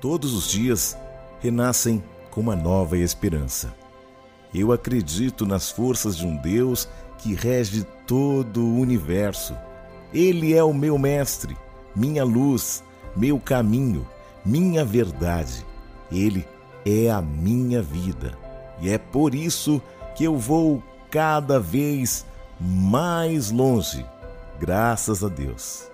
Todos os dias renascem com uma nova esperança. Eu acredito nas forças de um Deus que rege todo o universo. Ele é o meu mestre, minha luz, meu caminho, minha verdade. Ele é a minha vida. E é por isso que eu vou cada vez mais longe, graças a Deus.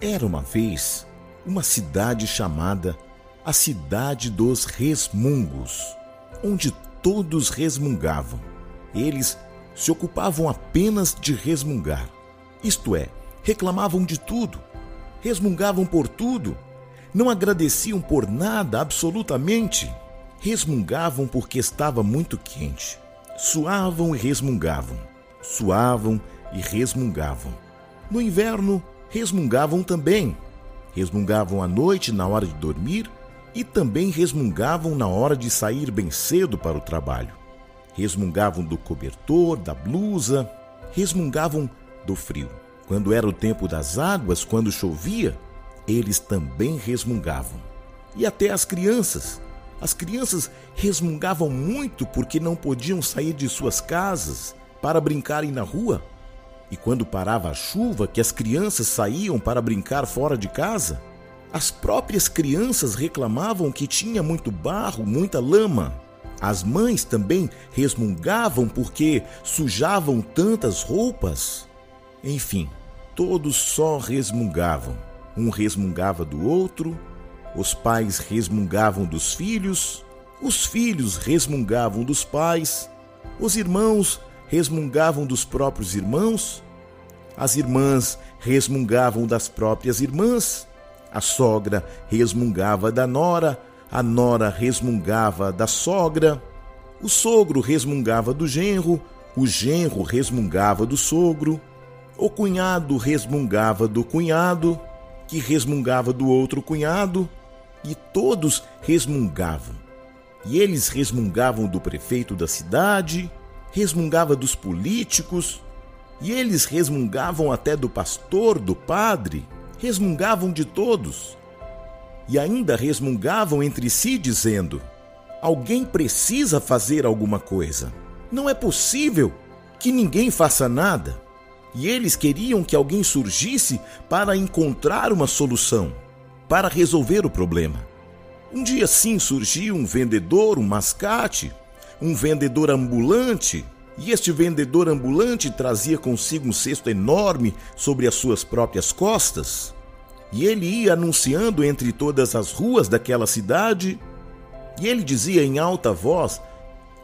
Era uma vez uma cidade chamada a Cidade dos Resmungos, onde todos resmungavam. Eles se ocupavam apenas de resmungar, isto é, reclamavam de tudo, resmungavam por tudo, não agradeciam por nada absolutamente, resmungavam porque estava muito quente, suavam e resmungavam, suavam e resmungavam. No inverno, resmungavam também, resmungavam à noite na hora de dormir e também resmungavam na hora de sair bem cedo para o trabalho. Resmungavam do cobertor, da blusa, resmungavam do frio. Quando era o tempo das águas, quando chovia, eles também resmungavam. E até as crianças. As crianças resmungavam muito porque não podiam sair de suas casas para brincarem na rua e quando parava a chuva, que as crianças saíam para brincar fora de casa, as próprias crianças reclamavam que tinha muito barro, muita lama. As mães também resmungavam porque sujavam tantas roupas. Enfim, todos só resmungavam. Um resmungava do outro, os pais resmungavam dos filhos, os filhos resmungavam dos pais, os irmãos resmungavam dos próprios irmãos, as irmãs resmungavam das próprias irmãs, a sogra resmungava da nora, a nora resmungava da sogra, o sogro resmungava do genro, o genro resmungava do sogro, o cunhado resmungava do cunhado, que resmungava do outro cunhado, e todos resmungavam. E eles resmungavam do prefeito da cidade, resmungava dos políticos, e eles resmungavam até do pastor, do padre, resmungavam de todos. E ainda resmungavam entre si, dizendo: Alguém precisa fazer alguma coisa. Não é possível que ninguém faça nada. E eles queriam que alguém surgisse para encontrar uma solução, para resolver o problema. Um dia sim surgiu um vendedor, um mascate, um vendedor ambulante, e este vendedor ambulante trazia consigo um cesto enorme sobre as suas próprias costas. E ele ia anunciando entre todas as ruas daquela cidade. E ele dizia em alta voz: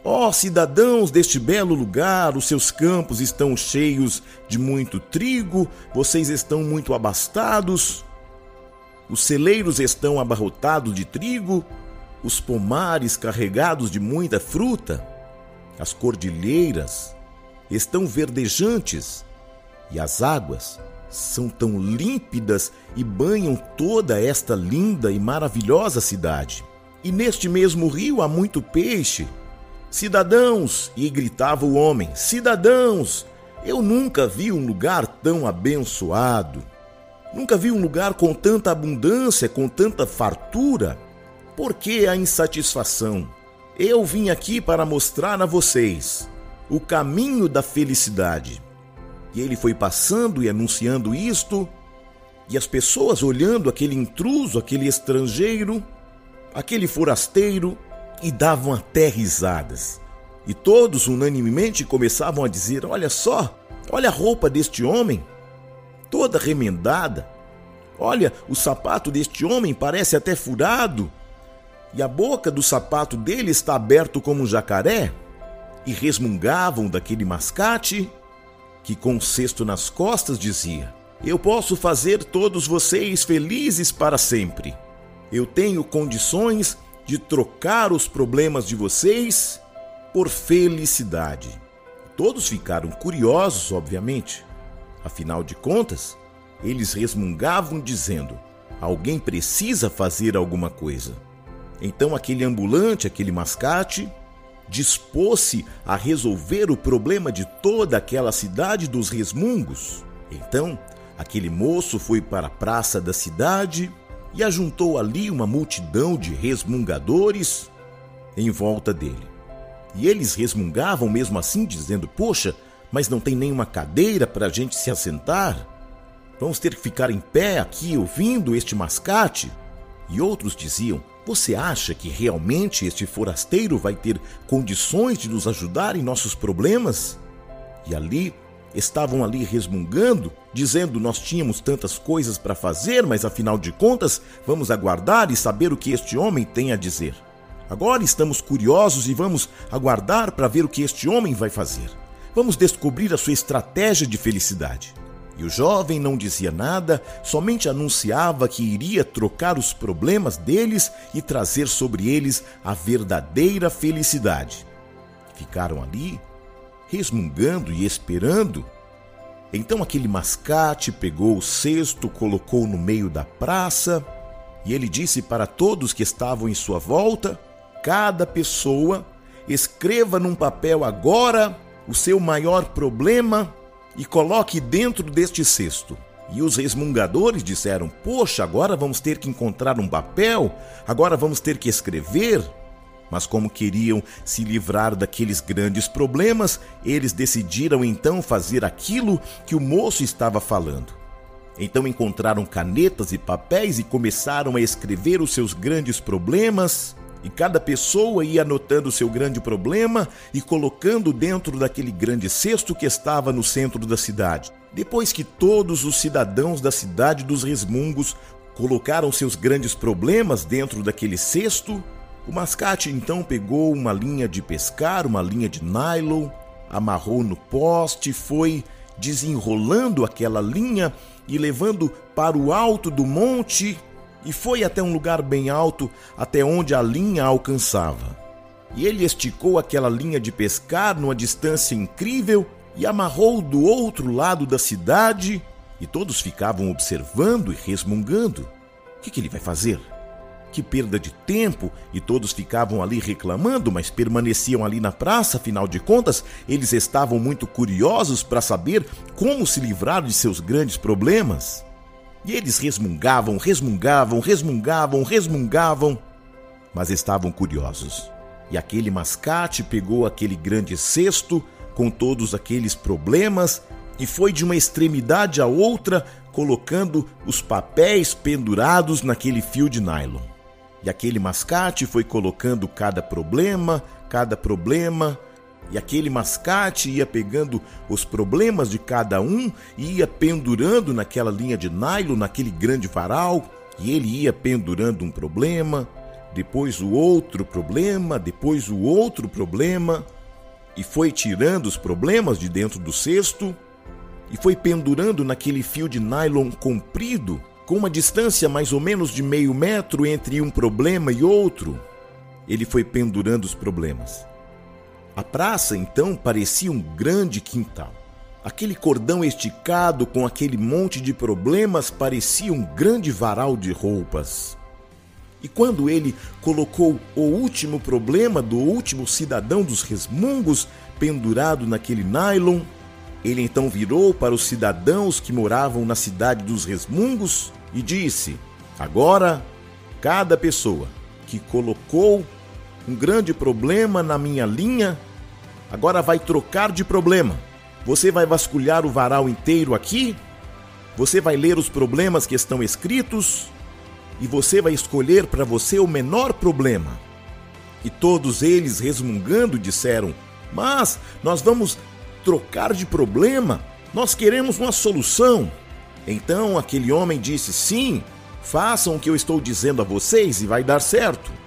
Ó oh, cidadãos deste belo lugar, os seus campos estão cheios de muito trigo, vocês estão muito abastados. Os celeiros estão abarrotados de trigo, os pomares carregados de muita fruta. As cordilheiras estão verdejantes e as águas são tão límpidas e banham toda esta linda e maravilhosa cidade. E neste mesmo rio há muito peixe. Cidadãos! E gritava o homem: Cidadãos! Eu nunca vi um lugar tão abençoado. Nunca vi um lugar com tanta abundância, com tanta fartura. Por que a insatisfação? Eu vim aqui para mostrar a vocês o caminho da felicidade. E ele foi passando e anunciando isto, e as pessoas olhando aquele intruso, aquele estrangeiro, aquele forasteiro, e davam até risadas. E todos unanimemente começavam a dizer: Olha só, olha a roupa deste homem, toda remendada. Olha, o sapato deste homem parece até furado e a boca do sapato dele está aberto como um jacaré, e resmungavam daquele mascate que com o cesto nas costas dizia: Eu posso fazer todos vocês felizes para sempre. Eu tenho condições de trocar os problemas de vocês por felicidade. Todos ficaram curiosos, obviamente. Afinal de contas, eles resmungavam dizendo: alguém precisa fazer alguma coisa. Então aquele ambulante, aquele mascate, dispôs-se a resolver o problema de toda aquela cidade dos resmungos. Então, aquele moço foi para a praça da cidade e ajuntou ali uma multidão de resmungadores em volta dele. E eles resmungavam mesmo assim, dizendo: Poxa, mas não tem nenhuma cadeira para a gente se assentar? Vamos ter que ficar em pé aqui ouvindo este mascate? E outros diziam: Você acha que realmente este forasteiro vai ter condições de nos ajudar em nossos problemas? E ali estavam ali resmungando, dizendo: Nós tínhamos tantas coisas para fazer, mas afinal de contas, vamos aguardar e saber o que este homem tem a dizer. Agora estamos curiosos e vamos aguardar para ver o que este homem vai fazer. Vamos descobrir a sua estratégia de felicidade. E o jovem não dizia nada, somente anunciava que iria trocar os problemas deles e trazer sobre eles a verdadeira felicidade. Ficaram ali, resmungando e esperando. Então aquele mascate pegou o cesto, colocou no meio da praça, e ele disse para todos que estavam em sua volta: cada pessoa escreva num papel agora o seu maior problema e coloque dentro deste cesto. E os resmungadores disseram: Poxa, agora vamos ter que encontrar um papel, agora vamos ter que escrever. Mas, como queriam se livrar daqueles grandes problemas, eles decidiram então fazer aquilo que o moço estava falando. Então encontraram canetas e papéis e começaram a escrever os seus grandes problemas, e cada pessoa ia anotando seu grande problema e colocando dentro daquele grande cesto que estava no centro da cidade. Depois que todos os cidadãos da cidade dos resmungos colocaram seus grandes problemas dentro daquele cesto, o mascate então pegou uma linha de pescar, uma linha de nylon, amarrou no poste, foi desenrolando aquela linha e levando para o alto do monte e foi até um lugar bem alto, até onde a linha alcançava. E ele esticou aquela linha de pescar numa distância incrível e amarrou do outro lado da cidade, e todos ficavam observando e resmungando. O que, que ele vai fazer? Que perda de tempo! E todos ficavam ali reclamando, mas permaneciam ali na praça, afinal de contas, eles estavam muito curiosos para saber como se livrar de seus grandes problemas. E eles resmungavam, resmungavam, resmungavam, resmungavam, mas estavam curiosos. E aquele mascate pegou aquele grande cesto com todos aqueles problemas e foi de uma extremidade à outra colocando os papéis pendurados naquele fio de nylon. E aquele mascate foi colocando cada problema, cada problema, e aquele mascate ia pegando os problemas de cada um e ia pendurando naquela linha de nylon, naquele grande varal, e ele ia pendurando um problema, depois o outro problema, depois o outro problema, e foi tirando os problemas de dentro do cesto e foi pendurando naquele fio de nylon comprido, com uma distância mais ou menos de meio metro entre um problema e outro. Ele foi pendurando os problemas. A praça então parecia um grande quintal. Aquele cordão esticado com aquele monte de problemas parecia um grande varal de roupas. E quando ele colocou o último problema do último cidadão dos resmungos pendurado naquele nylon, ele então virou para os cidadãos que moravam na cidade dos resmungos e disse: Agora, cada pessoa que colocou um grande problema na minha linha, agora vai trocar de problema. Você vai vasculhar o varal inteiro aqui, você vai ler os problemas que estão escritos e você vai escolher para você o menor problema. E todos eles, resmungando, disseram: Mas nós vamos trocar de problema, nós queremos uma solução. Então aquele homem disse: Sim, façam o que eu estou dizendo a vocês e vai dar certo.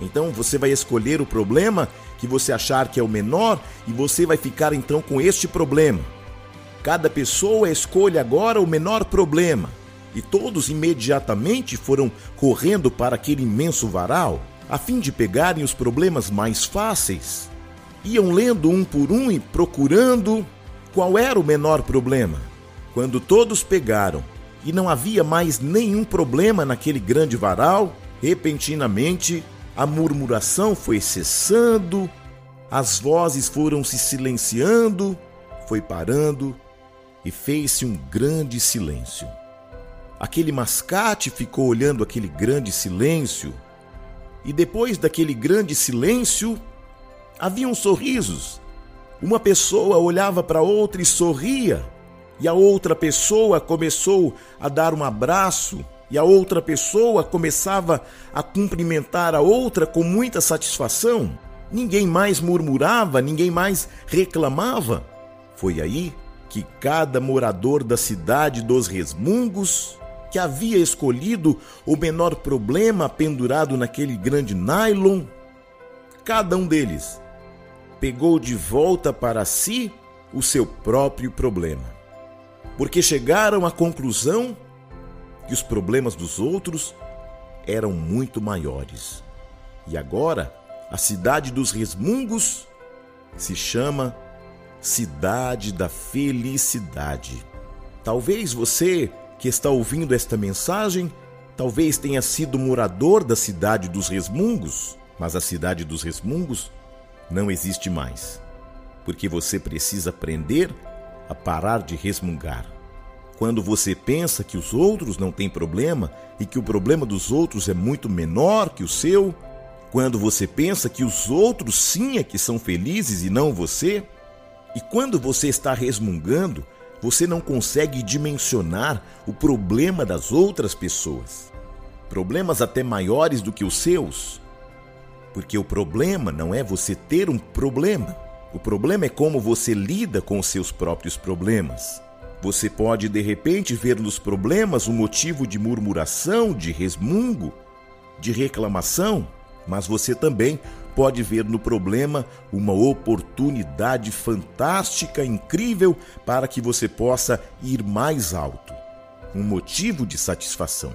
Então você vai escolher o problema que você achar que é o menor e você vai ficar então com este problema. Cada pessoa escolhe agora o menor problema. E todos imediatamente foram correndo para aquele imenso varal, a fim de pegarem os problemas mais fáceis. Iam lendo um por um e procurando qual era o menor problema. Quando todos pegaram e não havia mais nenhum problema naquele grande varal, repentinamente a murmuração foi cessando, as vozes foram se silenciando, foi parando e fez-se um grande silêncio. Aquele mascate ficou olhando aquele grande silêncio. E depois daquele grande silêncio, haviam sorrisos. Uma pessoa olhava para outra e sorria, e a outra pessoa começou a dar um abraço, e a outra pessoa começava a cumprimentar a outra com muita satisfação. Ninguém mais murmurava, ninguém mais reclamava. Foi aí que cada morador da cidade dos resmungos, que havia escolhido o menor problema pendurado naquele grande nylon, cada um deles pegou de volta para si o seu próprio problema. Porque chegaram à conclusão que os problemas dos outros eram muito maiores. E agora, a cidade dos resmungos se chama Cidade da Felicidade. Talvez você que está ouvindo esta mensagem, talvez tenha sido morador da cidade dos resmungos, mas a cidade dos resmungos não existe mais. Porque você precisa aprender a parar de resmungar. Quando você pensa que os outros não têm problema e que o problema dos outros é muito menor que o seu, quando você pensa que os outros sim é que são felizes e não você, e quando você está resmungando, você não consegue dimensionar o problema das outras pessoas. Problemas até maiores do que os seus. Porque o problema não é você ter um problema. O problema é como você lida com os seus próprios problemas. Você pode de repente ver nos problemas um motivo de murmuração, de resmungo, de reclamação, mas você também pode ver no problema uma oportunidade fantástica, incrível, para que você possa ir mais alto. Um motivo de satisfação.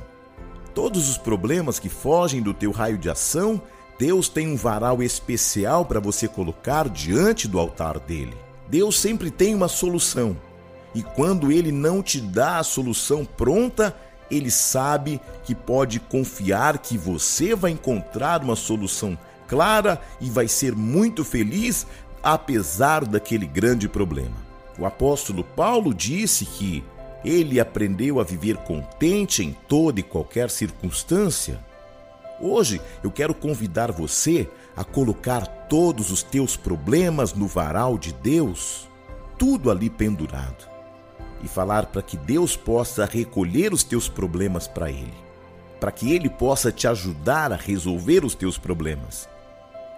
Todos os problemas que fogem do teu raio de ação, Deus tem um varal especial para você colocar diante do altar dele. Deus sempre tem uma solução. E quando ele não te dá a solução pronta, ele sabe que pode confiar que você vai encontrar uma solução clara e vai ser muito feliz apesar daquele grande problema. O apóstolo Paulo disse que ele aprendeu a viver contente em toda e qualquer circunstância. Hoje eu quero convidar você a colocar todos os teus problemas no varal de Deus, tudo ali pendurado, e falar para que Deus possa recolher os teus problemas para Ele, para que Ele possa te ajudar a resolver os teus problemas.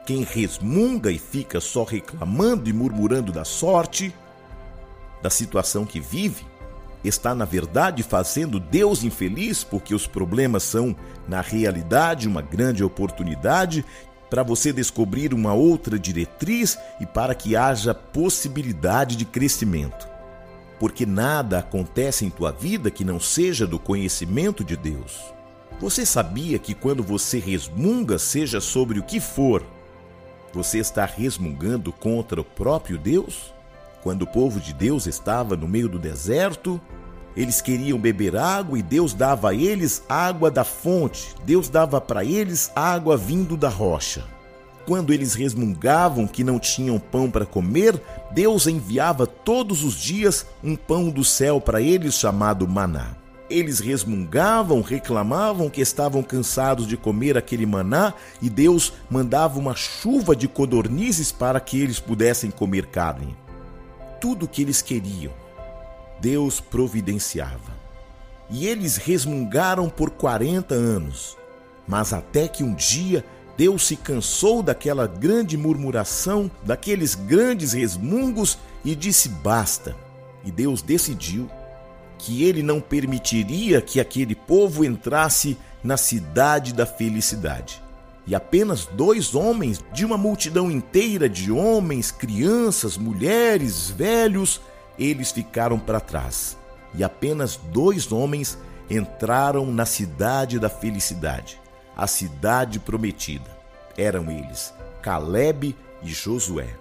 Quem resmunga e fica só reclamando e murmurando da sorte, da situação que vive, está na verdade fazendo Deus infeliz porque os problemas são, na realidade, uma grande oportunidade para você descobrir uma outra diretriz e para que haja possibilidade de crescimento. Porque nada acontece em tua vida que não seja do conhecimento de Deus. Você sabia que quando você resmunga, seja sobre o que for, você está resmungando contra o próprio Deus? Quando o povo de Deus estava no meio do deserto, eles queriam beber água e Deus dava a eles água da fonte, Deus dava para eles água vindo da rocha. Quando eles resmungavam que não tinham pão para comer, Deus enviava todos os dias um pão do céu para eles chamado maná. Eles resmungavam, reclamavam que estavam cansados de comer aquele maná e Deus mandava uma chuva de codornizes para que eles pudessem comer carne. Tudo o que eles queriam, Deus providenciava. E eles resmungaram por 40 anos, mas até que um dia Deus se cansou daquela grande murmuração, daqueles grandes resmungos e disse basta. E Deus decidiu que ele não permitiria que aquele povo entrasse na cidade da felicidade. E apenas dois homens, de uma multidão inteira de homens, crianças, mulheres, velhos, eles ficaram para trás. E apenas dois homens entraram na cidade da felicidade, a cidade prometida. Eram eles Caleb e Josué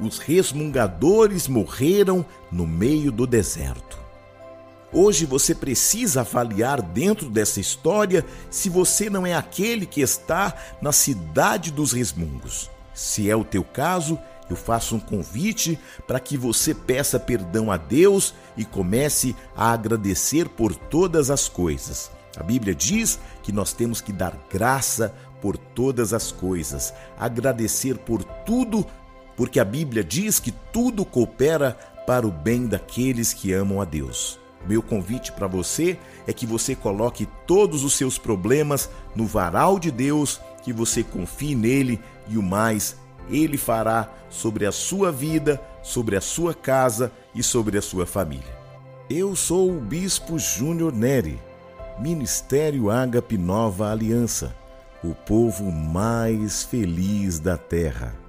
os resmungadores morreram no meio do deserto. Hoje você precisa avaliar dentro dessa história se você não é aquele que está na cidade dos resmungos. Se é o teu caso, eu faço um convite para que você peça perdão a Deus e comece a agradecer por todas as coisas. A Bíblia diz que nós temos que dar graça por todas as coisas, agradecer por tudo, porque a Bíblia diz que tudo coopera para o bem daqueles que amam a Deus. Meu convite para você é que você coloque todos os seus problemas no varal de Deus, que você confie nele e o mais ele fará sobre a sua vida, sobre a sua casa e sobre a sua família. Eu sou o Bispo Júnior Neri, Ministério Ágape Nova Aliança, o povo mais feliz da terra.